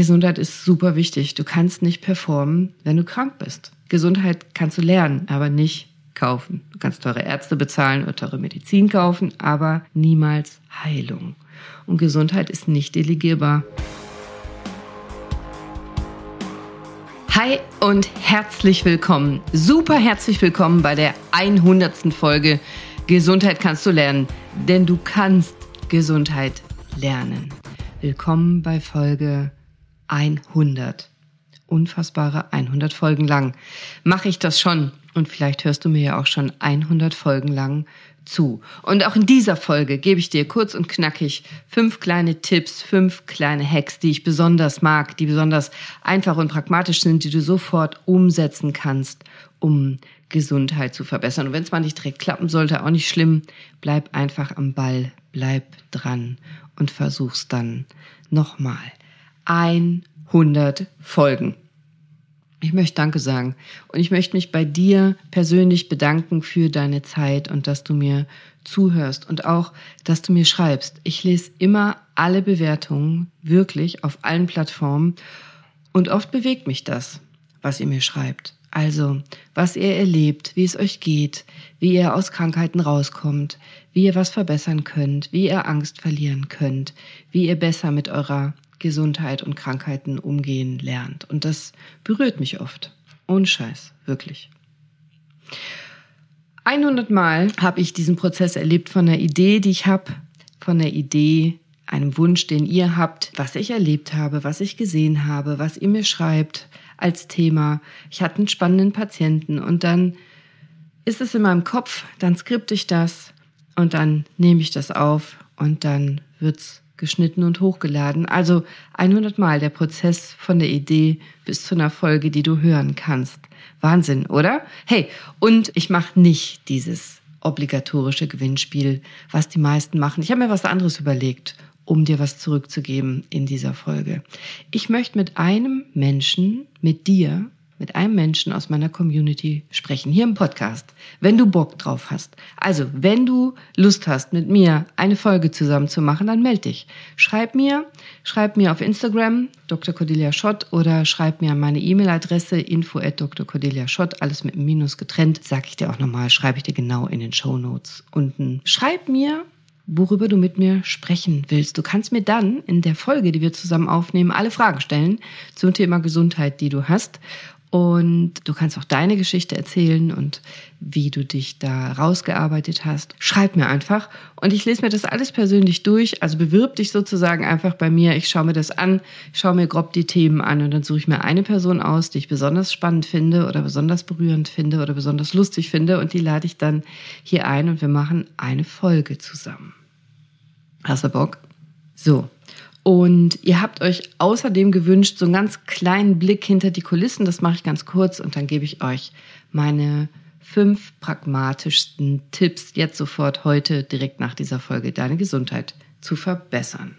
Gesundheit ist super wichtig. Du kannst nicht performen, wenn du krank bist. Gesundheit kannst du lernen, aber nicht kaufen. Du kannst teure Ärzte bezahlen oder teure Medizin kaufen, aber niemals Heilung. Und Gesundheit ist nicht delegierbar. Hi und herzlich willkommen, super herzlich willkommen bei der 100. Folge Gesundheit kannst du lernen, denn du kannst Gesundheit lernen. Willkommen bei Folge 100. Unfassbare 100 Folgen lang. Mache ich das schon und vielleicht hörst du mir ja auch schon 100 Folgen lang zu. Und auch in dieser Folge gebe ich dir kurz und knackig fünf kleine Tipps, fünf kleine Hacks, die ich besonders mag, die besonders einfach und pragmatisch sind, die du sofort umsetzen kannst, um Gesundheit zu verbessern. Und wenn es mal nicht direkt klappen sollte, auch nicht schlimm, bleib einfach am Ball, bleib dran und versuch's dann nochmal. 100 Folgen. Ich möchte Danke sagen und ich möchte mich bei dir persönlich bedanken für deine Zeit und dass du mir zuhörst und auch, dass du mir schreibst. Ich lese immer alle Bewertungen, wirklich auf allen Plattformen und oft bewegt mich das, was ihr mir schreibt. Also, was ihr erlebt, wie es euch geht, wie ihr aus Krankheiten rauskommt, wie ihr was verbessern könnt, wie ihr Angst verlieren könnt, wie ihr besser mit eurer Gesundheit und Krankheiten umgehen lernt. Und das berührt mich oft. Ohne Scheiß, wirklich. 100 Mal habe ich diesen Prozess erlebt von der Idee, die ich habe, von der Idee, einem Wunsch, den ihr habt, was ich erlebt habe, was ich gesehen habe, was ihr mir schreibt als Thema. Ich hatte einen spannenden Patienten und dann ist es in meinem Kopf, dann skripte ich das und dann nehme ich das auf und dann wird's geschnitten und hochgeladen. Also 100 Mal der Prozess von der Idee bis zu einer Folge, die du hören kannst. Wahnsinn, oder? Hey, und ich mache nicht dieses obligatorische Gewinnspiel, was die meisten machen. Ich habe mir was anderes überlegt, um dir was zurückzugeben in dieser Folge. Ich möchte mit einem Menschen, mit dir, mit einem Menschen aus meiner Community sprechen, hier im Podcast, wenn du Bock drauf hast. Also, wenn du Lust hast, mit mir eine Folge zusammen zu machen, dann melde dich. Schreib mir, schreib mir auf Instagram, Dr. Cordelia Schott, oder schreib mir meine E-Mail-Adresse info at Dr. Cordelia Schott, alles mit einem Minus getrennt, sag ich dir auch nochmal, schreibe ich dir genau in den Show Notes unten. Schreib mir, worüber du mit mir sprechen willst. Du kannst mir dann in der Folge, die wir zusammen aufnehmen, alle Fragen stellen zum Thema Gesundheit, die du hast. Und du kannst auch deine Geschichte erzählen und wie du dich da rausgearbeitet hast. Schreib mir einfach und ich lese mir das alles persönlich durch. Also bewirb dich sozusagen einfach bei mir. Ich schaue mir das an, schaue mir grob die Themen an und dann suche ich mir eine Person aus, die ich besonders spannend finde oder besonders berührend finde oder besonders lustig finde und die lade ich dann hier ein und wir machen eine Folge zusammen. Hast du Bock? So, und ihr habt euch außerdem gewünscht, so einen ganz kleinen Blick hinter die Kulissen. Das mache ich ganz kurz und dann gebe ich euch meine fünf pragmatischsten Tipps jetzt sofort heute direkt nach dieser Folge, deine Gesundheit zu verbessern.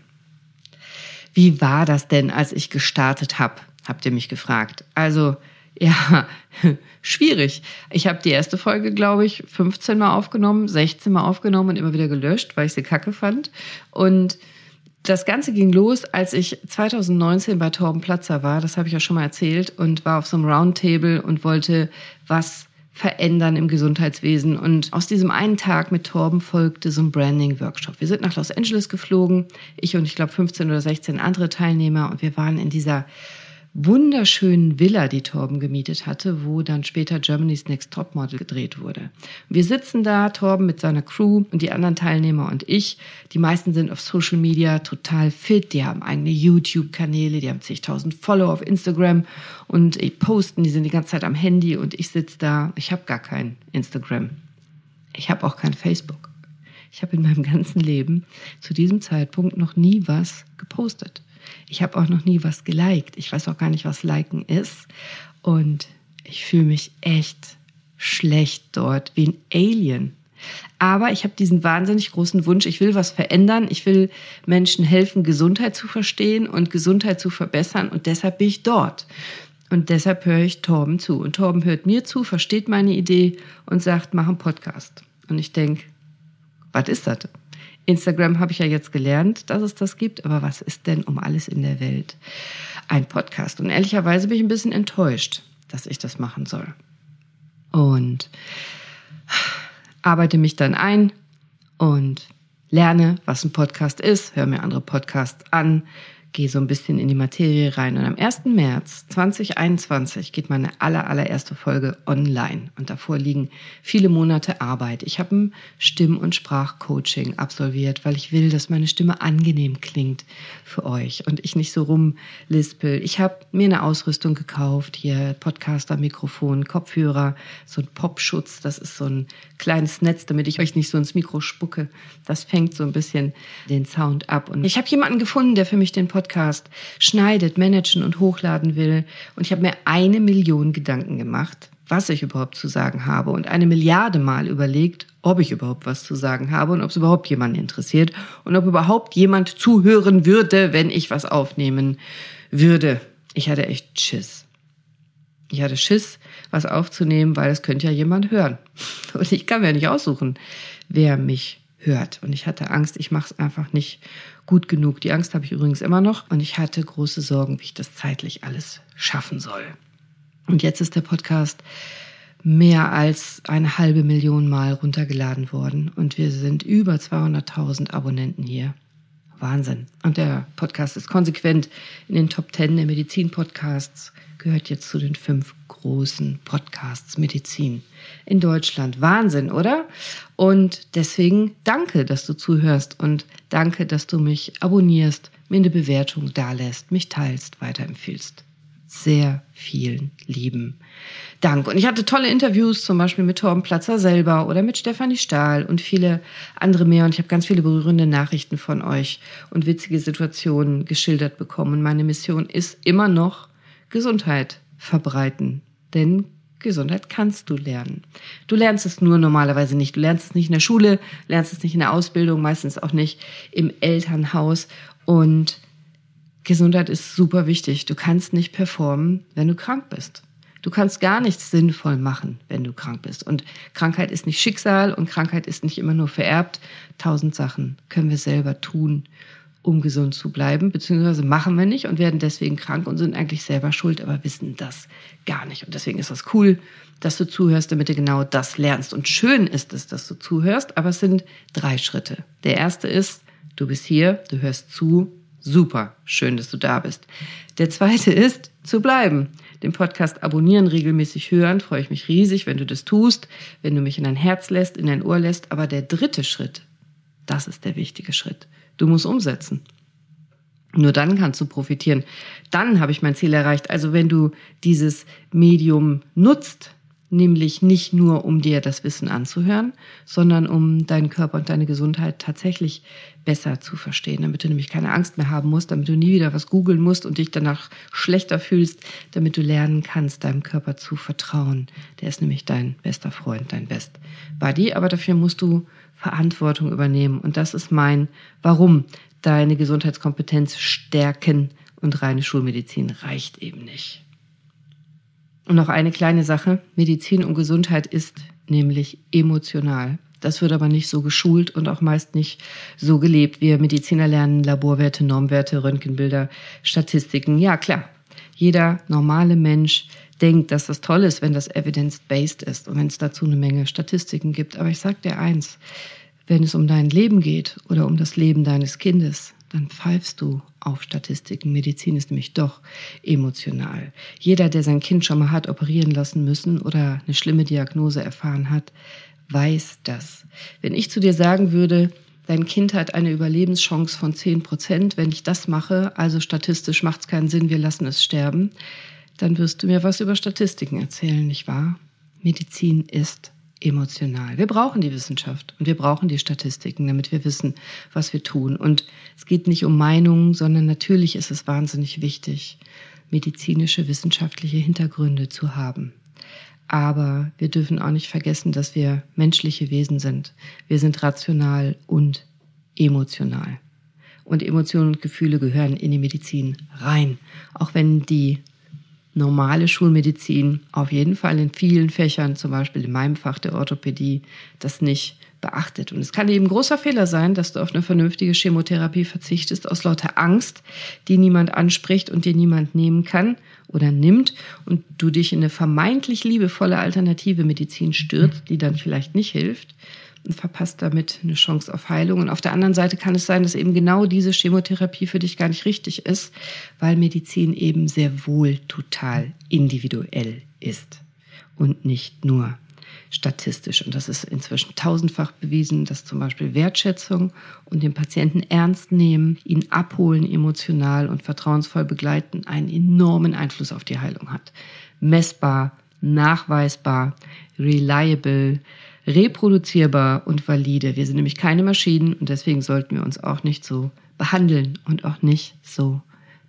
Wie war das denn, als ich gestartet habe? Habt ihr mich gefragt. Also, ja, schwierig. Ich habe die erste Folge, glaube ich, 15 Mal aufgenommen, 16 Mal aufgenommen und immer wieder gelöscht, weil ich sie kacke fand. Und das Ganze ging los, als ich 2019 bei Torben Platzer war, das habe ich ja schon mal erzählt, und war auf so einem Roundtable und wollte was verändern im Gesundheitswesen. Und aus diesem einen Tag mit Torben folgte so ein Branding-Workshop. Wir sind nach Los Angeles geflogen, ich und ich glaube 15 oder 16 andere Teilnehmer, und wir waren in dieser wunderschönen Villa, die Torben gemietet hatte, wo dann später Germany's Next Topmodel gedreht wurde. Wir sitzen da, Torben mit seiner Crew und die anderen Teilnehmer und ich. Die meisten sind auf Social Media total fit, die haben eigene YouTube-Kanäle, die haben zigtausend Follower auf Instagram und posten, die sind die ganze Zeit am Handy und ich sitze da, ich habe gar kein Instagram. Ich habe auch kein Facebook. Ich habe in meinem ganzen Leben zu diesem Zeitpunkt noch nie was gepostet. Ich habe auch noch nie was geliked. Ich weiß auch gar nicht, was liken ist. Und ich fühle mich echt schlecht dort, wie ein Alien. Aber ich habe diesen wahnsinnig großen Wunsch, ich will was verändern, ich will Menschen helfen, Gesundheit zu verstehen und Gesundheit zu verbessern und deshalb bin ich dort. Und deshalb höre ich Torben zu. Und Torben hört mir zu, versteht meine Idee und sagt, mach einen Podcast. Und ich denke, was ist das? Instagram habe ich ja jetzt gelernt, dass es das gibt, aber was ist denn um alles in der Welt ein Podcast? Und ehrlicherweise bin ich ein bisschen enttäuscht, dass ich das machen soll. Und arbeite mich dann ein und lerne, was ein Podcast ist, höre mir andere Podcasts an, gehe so ein bisschen in die Materie rein. Und am 1. März 2021 geht meine aller, allererste Folge online. Und davor liegen viele Monate Arbeit. Ich habe ein Stimm- und Sprachcoaching absolviert, weil ich will, dass meine Stimme angenehm klingt für euch und ich nicht so rumlispel. Ich habe mir eine Ausrüstung gekauft, hier Podcaster, Mikrofon, Kopfhörer, so ein Popschutz. Das ist so ein kleines Netz, damit ich euch nicht so ins Mikro spucke. Das fängt so ein bisschen den Sound ab. Und ich habe jemanden gefunden, der für mich den Podcast Podcast schneidet, managen und hochladen will. Und ich habe mir eine Million Gedanken gemacht, was ich überhaupt zu sagen habe und eine Milliarde Mal überlegt, ob ich überhaupt was zu sagen habe und ob es überhaupt jemanden interessiert und ob überhaupt jemand zuhören würde, wenn ich was aufnehmen würde. Ich hatte echt Schiss. Ich hatte Schiss, was aufzunehmen, weil es könnte ja jemand hören. Und ich kann mir nicht aussuchen, wer mich hört. Und ich hatte Angst, ich mache es einfach nicht gut genug. Die Angst habe ich übrigens immer noch und ich hatte große Sorgen, wie ich das zeitlich alles schaffen soll. Und jetzt ist der Podcast mehr als eine halbe Million Mal runtergeladen worden und wir sind über 200.000 Abonnenten hier. Wahnsinn. Und der Podcast ist konsequent in den Top 10 der Medizin-Podcasts, gehört jetzt zu den fünf großen Podcasts Medizin in Deutschland. Wahnsinn, oder? Und deswegen danke, dass du zuhörst und danke, dass du mich abonnierst, mir eine Bewertung dalässt, mich teilst, weiterempfiehlst. Sehr vielen lieben Dank. Und ich hatte tolle Interviews, zum Beispiel mit Torben Platzer selber oder mit Stefanie Stahl und viele andere mehr. Und ich habe ganz viele berührende Nachrichten von euch und witzige Situationen geschildert bekommen. Und meine Mission ist immer noch Gesundheit verbreiten. Denn Gesundheit kannst du lernen. Du lernst es nur normalerweise nicht. Du lernst es nicht in der Schule, lernst es nicht in der Ausbildung, meistens auch nicht im Elternhaus. Und Gesundheit ist super wichtig. Du kannst nicht performen, wenn du krank bist. Du kannst gar nichts sinnvoll machen, wenn du krank bist. Und Krankheit ist nicht Schicksal und Krankheit ist nicht immer nur vererbt. Tausend Sachen können wir selber tun, um gesund zu bleiben, beziehungsweise machen wir nicht und werden deswegen krank und sind eigentlich selber schuld, aber wissen das gar nicht. Und deswegen ist das cool, dass du zuhörst, damit du genau das lernst. Und schön ist es, dass du zuhörst, aber es sind drei Schritte. Der erste ist, du bist hier, du hörst zu, super, schön, dass du da bist. Der zweite ist, zu bleiben. Den Podcast abonnieren, regelmäßig hören, freue ich mich riesig, wenn du das tust, wenn du mich in dein Herz lässt, in dein Ohr lässt. Aber der dritte Schritt, das ist der wichtige Schritt. Du musst umsetzen. Nur dann kannst du profitieren. Dann habe ich mein Ziel erreicht. Also wenn du dieses Medium nutzt, nämlich nicht nur um dir das Wissen anzuhören, sondern um deinen Körper und deine Gesundheit tatsächlich besser zu verstehen, damit du nämlich keine Angst mehr haben musst, damit du nie wieder was googeln musst und dich danach schlechter fühlst, damit du lernen kannst, deinem Körper zu vertrauen. Der ist nämlich dein bester Freund, dein Best Buddy, aber dafür musst du Verantwortung übernehmen. Und das ist mein Warum. Deine Gesundheitskompetenz stärken und reine Schulmedizin reicht eben nicht. Und noch eine kleine Sache. Medizin und Gesundheit ist nämlich emotional. Das wird aber nicht so geschult und auch meist nicht so gelebt. Wir Mediziner lernen Laborwerte, Normwerte, Röntgenbilder, Statistiken. Ja, klar. Jeder normale Mensch denkt, dass das toll ist, wenn das evidence-based ist und wenn es dazu eine Menge Statistiken gibt. Aber ich sage dir eins, wenn es um dein Leben geht oder um das Leben deines Kindes, dann pfeifst du auf Statistiken. Medizin ist nämlich doch emotional. Jeder, der sein Kind schon mal hat operieren lassen müssen oder eine schlimme Diagnose erfahren hat, weiß das. Wenn ich zu dir sagen würde, dein Kind hat eine Überlebenschance von 10 Prozent, wenn ich das mache, also statistisch macht es keinen Sinn, wir lassen es sterben, dann wirst du mir was über Statistiken erzählen, nicht wahr? Medizin ist emotional. Wir brauchen die Wissenschaft und wir brauchen die Statistiken, damit wir wissen, was wir tun. Und es geht nicht um Meinungen, sondern natürlich ist es wahnsinnig wichtig, medizinische, wissenschaftliche Hintergründe zu haben. Aber wir dürfen auch nicht vergessen, dass wir menschliche Wesen sind. Wir sind rational und emotional. Und Emotionen und Gefühle gehören in die Medizin rein. Auch wenn die normale Schulmedizin auf jeden Fall in vielen Fächern, zum Beispiel in meinem Fach der Orthopädie, das nicht beachtet. Und es kann eben großer Fehler sein, dass du auf eine vernünftige Chemotherapie verzichtest aus lauter Angst, die niemand anspricht und dir niemand nehmen kann oder nimmt und du dich in eine vermeintlich liebevolle alternative Medizin stürzt, die dann vielleicht nicht hilft und verpasst damit eine Chance auf Heilung. Und auf der anderen Seite kann es sein, dass eben genau diese Chemotherapie für dich gar nicht richtig ist, weil Medizin eben sehr wohl total individuell ist und nicht nur statistisch. Und das ist inzwischen tausendfach bewiesen, dass zum Beispiel Wertschätzung und den Patienten ernst nehmen, ihn abholen, emotional und vertrauensvoll begleiten, einen enormen Einfluss auf die Heilung hat. Messbar, nachweisbar, reliable, reproduzierbar und valide. Wir sind nämlich keine Maschinen und deswegen sollten wir uns auch nicht so behandeln und auch nicht so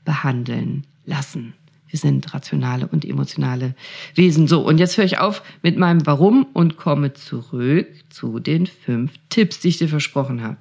behandeln lassen. Wir sind rationale und emotionale Wesen. So, und jetzt höre ich auf mit meinem Warum und komme zurück zu den fünf Tipps, die ich dir versprochen habe.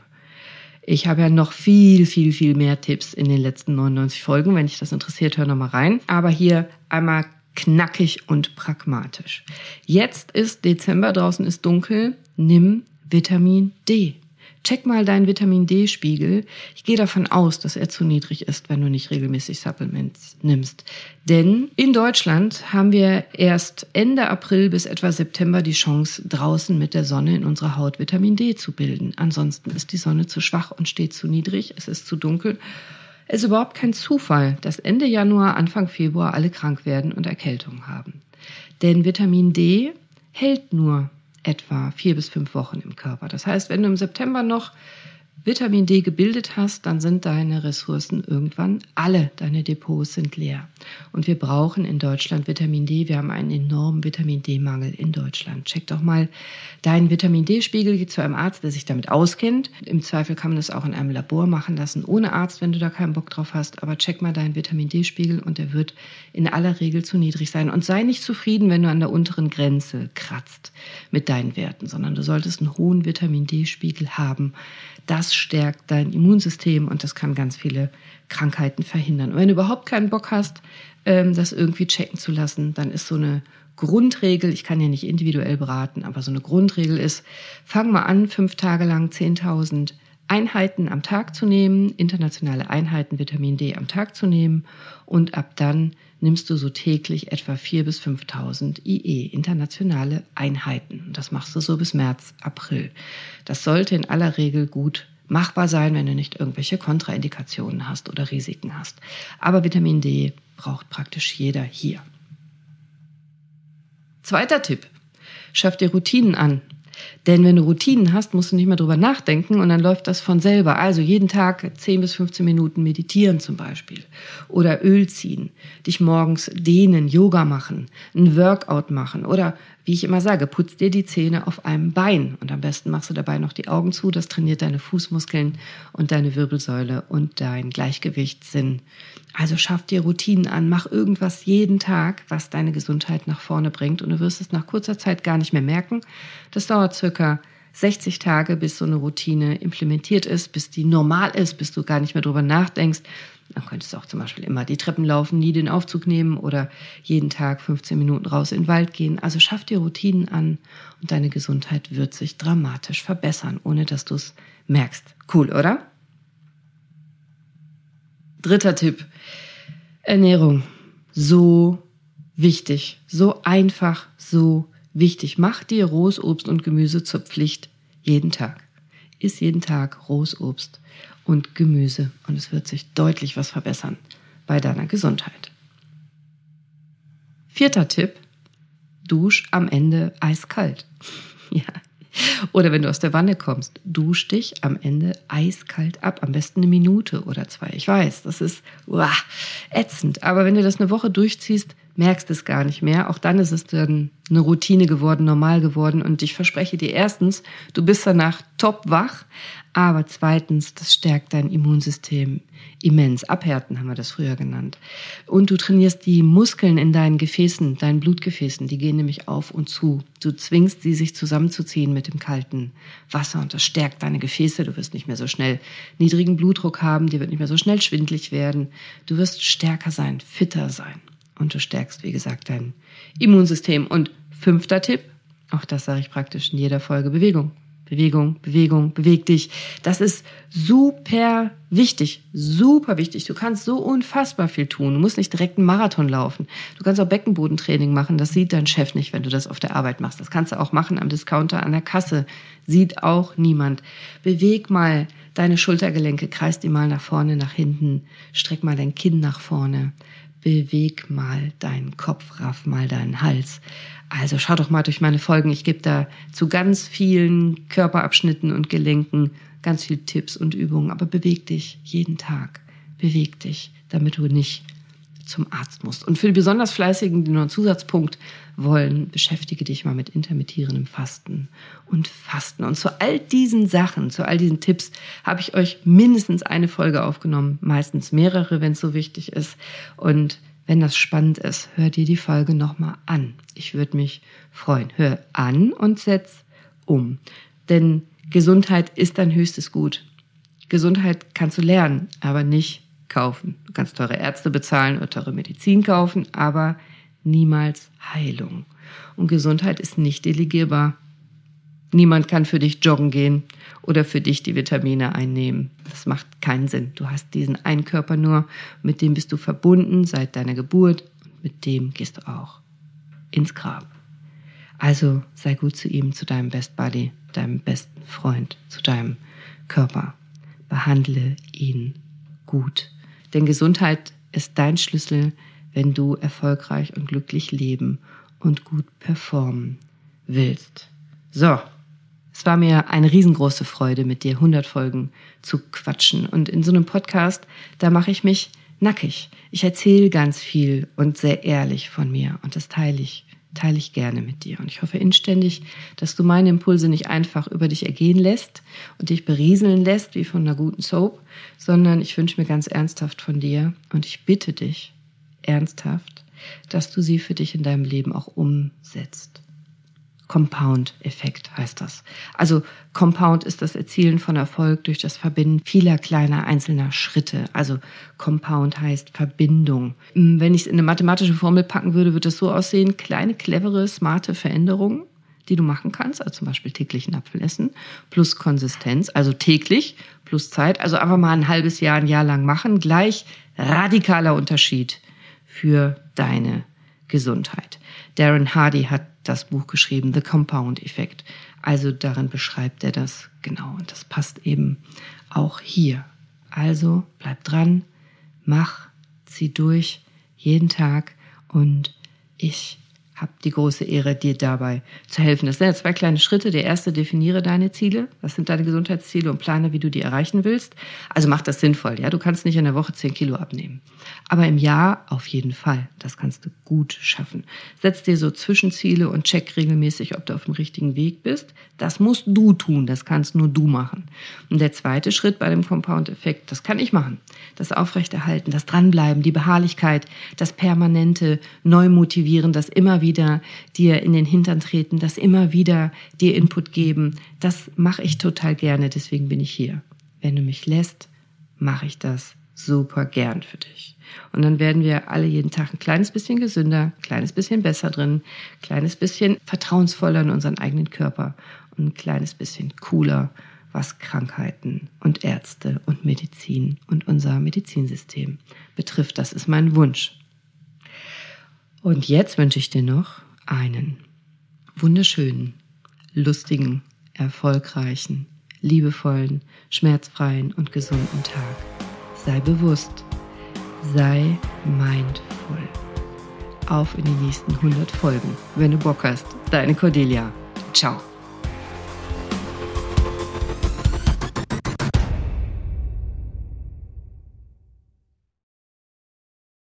Ich habe ja noch viel, viel, viel mehr Tipps in den letzten 99 Folgen. Wenn dich das interessiert, hör nochmal rein. Aber hier einmal knackig und pragmatisch. Jetzt ist Dezember, draußen ist dunkel. Nimm Vitamin D. Check mal deinen Vitamin D-Spiegel. Ich gehe davon aus, dass er zu niedrig ist, wenn du nicht regelmäßig Supplements nimmst. Denn in Deutschland haben wir erst Ende April bis etwa September die Chance, draußen mit der Sonne in unserer Haut Vitamin D zu bilden. Ansonsten ist die Sonne zu schwach und steht zu niedrig. Es ist zu dunkel. Es ist überhaupt kein Zufall, dass Ende Januar, Anfang Februar alle krank werden und Erkältungen haben. Denn Vitamin D hält nur etwa vier bis fünf Wochen im Körper. Das heißt, wenn du im September noch Vitamin D gebildet hast, dann sind deine Ressourcen irgendwann alle, deine Depots sind leer. Und wir brauchen in Deutschland Vitamin D. Wir haben einen enormen Vitamin D-Mangel in Deutschland. Check doch mal deinen Vitamin D-Spiegel, geh zu einem Arzt, der sich damit auskennt. Im Zweifel kann man das auch in einem Labor machen lassen, ohne Arzt, wenn du da keinen Bock drauf hast. Aber check mal deinen Vitamin D-Spiegel und der wird in aller Regel zu niedrig sein. Und sei nicht zufrieden, wenn du an der unteren Grenze kratzt mit deinen Werten, sondern du solltest einen hohen Vitamin D-Spiegel haben das stärkt dein Immunsystem und das kann ganz viele Krankheiten verhindern. Und wenn du überhaupt keinen Bock hast, ähm, das irgendwie checken zu lassen, dann ist so eine Grundregel, ich kann ja nicht individuell beraten, aber so eine Grundregel ist, fang mal an, fünf Tage lang 10.000 Einheiten am Tag zu nehmen, internationale Einheiten Vitamin D am Tag zu nehmen und ab dann nimmst du so täglich etwa 4.000 bis 5.000 IE, internationale Einheiten. Und das machst du so bis März, April. Das sollte in aller Regel gut machbar sein, wenn du nicht irgendwelche Kontraindikationen hast oder Risiken hast. Aber Vitamin D braucht praktisch jeder hier. Zweiter Tipp. Schaff dir Routinen an. Denn wenn du Routinen hast, musst du nicht mehr drüber nachdenken und dann läuft das von selber. Also jeden Tag 10 bis 15 Minuten meditieren zum Beispiel. Oder Öl ziehen, dich morgens dehnen, Yoga machen, ein Workout machen oder wie ich immer sage, putz dir die Zähne auf einem Bein und am besten machst du dabei noch die Augen zu. Das trainiert deine Fußmuskeln und deine Wirbelsäule und dein Gleichgewichtssinn. Also schaff dir Routinen an, mach irgendwas jeden Tag, was deine Gesundheit nach vorne bringt und du wirst es nach kurzer Zeit gar nicht mehr merken. Das dauert circa 60 Tage, bis so eine Routine implementiert ist, bis die normal ist, bis du gar nicht mehr drüber nachdenkst. Dann könntest du auch zum Beispiel immer die Treppen laufen, nie den Aufzug nehmen oder jeden Tag 15 Minuten raus in den Wald gehen. Also schaff dir Routinen an und deine Gesundheit wird sich dramatisch verbessern, ohne dass du es merkst. Cool, oder? Dritter Tipp. Ernährung. So wichtig. So einfach, so wichtig. Mach dir rohes Obst und Gemüse zur Pflicht jeden Tag. Iss jeden Tag rohes Obst und Gemüse und es wird sich deutlich was verbessern bei deiner Gesundheit. Vierter Tipp. Dusch am Ende eiskalt. ja, oder wenn du aus der Wanne kommst, dusch dich am Ende eiskalt ab. Am besten eine Minute oder zwei. Ich weiß, das ist uah, ätzend. Aber wenn du das eine Woche durchziehst, merkst es gar nicht mehr. Auch dann ist es dann eine Routine geworden, normal geworden. Und ich verspreche dir erstens, du bist danach top wach. Aber zweitens, das stärkt dein Immunsystem immens. Abhärten haben wir das früher genannt. Und du trainierst die Muskeln in deinen Gefäßen, deinen Blutgefäßen. Die gehen nämlich auf und zu. Du zwingst sie, sich zusammenzuziehen mit dem kalten Wasser. Und das stärkt deine Gefäße. Du wirst nicht mehr so schnell niedrigen Blutdruck haben. Dir wird nicht mehr so schnell schwindlig werden. Du wirst stärker sein, fitter sein. Und du stärkst, wie gesagt, dein Immunsystem. Und fünfter Tipp, auch das sage ich praktisch in jeder Folge, Bewegung. Bewegung, Bewegung, beweg dich. Das ist super wichtig, super wichtig. Du kannst so unfassbar viel tun. Du musst nicht direkt einen Marathon laufen. Du kannst auch Beckenbodentraining machen. Das sieht dein Chef nicht, wenn du das auf der Arbeit machst. Das kannst du auch machen am Discounter an der Kasse. Sieht auch niemand. Beweg mal deine Schultergelenke, kreis die mal nach vorne, nach hinten. Streck mal dein Kinn nach vorne beweg mal deinen Kopf, raff mal deinen Hals. Also schau doch mal durch meine Folgen. Ich gebe da zu ganz vielen Körperabschnitten und Gelenken ganz viele Tipps und Übungen. Aber beweg dich jeden Tag. Beweg dich, damit du nicht zum Arzt musst. Und für die besonders Fleißigen, die noch einen Zusatzpunkt wollen, beschäftige dich mal mit intermittierendem Fasten und Fasten. Und zu all diesen Sachen, zu all diesen Tipps habe ich euch mindestens eine Folge aufgenommen, meistens mehrere, wenn es so wichtig ist. Und wenn das spannend ist, hör dir die Folge nochmal an. Ich würde mich freuen. Hör an und setz um. Denn Gesundheit ist dein höchstes Gut. Gesundheit kannst du lernen, aber nicht kaufen. Du kannst teure Ärzte bezahlen oder teure Medizin kaufen, aber niemals Heilung. Und Gesundheit ist nicht delegierbar. Niemand kann für dich joggen gehen oder für dich die Vitamine einnehmen. Das macht keinen Sinn. Du hast diesen einen Körper nur, mit dem bist du verbunden seit deiner Geburt und mit dem gehst du auch ins Grab. Also sei gut zu ihm, zu deinem Best Buddy, deinem besten Freund, zu deinem Körper. Behandle ihn gut. Denn Gesundheit ist dein Schlüssel, wenn du erfolgreich und glücklich leben und gut performen willst. So, es war mir eine riesengroße Freude, mit dir 100 Folgen zu quatschen. Und in so einem Podcast, da mache ich mich nackig. Ich erzähle ganz viel und sehr ehrlich von mir und das teile ich teile ich gerne mit dir. Und ich hoffe inständig, dass du meine Impulse nicht einfach über dich ergehen lässt und dich berieseln lässt wie von einer guten Soap, sondern ich wünsche mir ganz ernsthaft von dir und ich bitte dich ernsthaft, dass du sie für dich in deinem Leben auch umsetzt. Compound-Effekt heißt das. Also Compound ist das Erzielen von Erfolg durch das Verbinden vieler kleiner einzelner Schritte. Also Compound heißt Verbindung. Hm, wenn ich es in eine mathematische Formel packen würde, würde es so aussehen, kleine, clevere, smarte Veränderungen, die du machen kannst, also zum Beispiel täglich einen Apfel essen, plus Konsistenz, also täglich, plus Zeit, also einfach mal ein halbes Jahr, ein Jahr lang machen, gleich radikaler Unterschied für deine Gesundheit. Darren Hardy hat das Buch geschrieben, The Compound Effect. Also darin beschreibt er das genau und das passt eben auch hier. Also bleib dran, mach, zieh durch jeden Tag und ich habe die große Ehre, dir dabei zu helfen. Das sind ja zwei kleine Schritte. Der erste, definiere deine Ziele. Was sind deine Gesundheitsziele und plane, wie du die erreichen willst. Also mach das sinnvoll. Ja, du kannst nicht in der Woche zehn Kilo abnehmen. Aber im Jahr auf jeden Fall. Das kannst du gut schaffen. Setz dir so Zwischenziele und check regelmäßig, ob du auf dem richtigen Weg bist. Das musst du tun. Das kannst nur du machen. Und der zweite Schritt bei dem Compound-Effekt, das kann ich machen. Das Aufrechterhalten, das Dranbleiben, die Beharrlichkeit, das permanente Neumotivieren, das immer wieder wieder dir in den Hintern treten, das immer wieder dir Input geben. Das mache ich total gerne, deswegen bin ich hier. Wenn du mich lässt, mache ich das super gern für dich. Und dann werden wir alle jeden Tag ein kleines bisschen gesünder, ein kleines bisschen besser drin, ein kleines bisschen vertrauensvoller in unseren eigenen Körper und ein kleines bisschen cooler, was Krankheiten und Ärzte und Medizin und unser Medizinsystem betrifft. Das ist mein Wunsch. Und jetzt wünsche ich dir noch einen wunderschönen, lustigen, erfolgreichen, liebevollen, schmerzfreien und gesunden Tag. Sei bewusst, sei mindful. Auf in die nächsten 100 Folgen, wenn du Bock hast. Deine Cordelia. Ciao.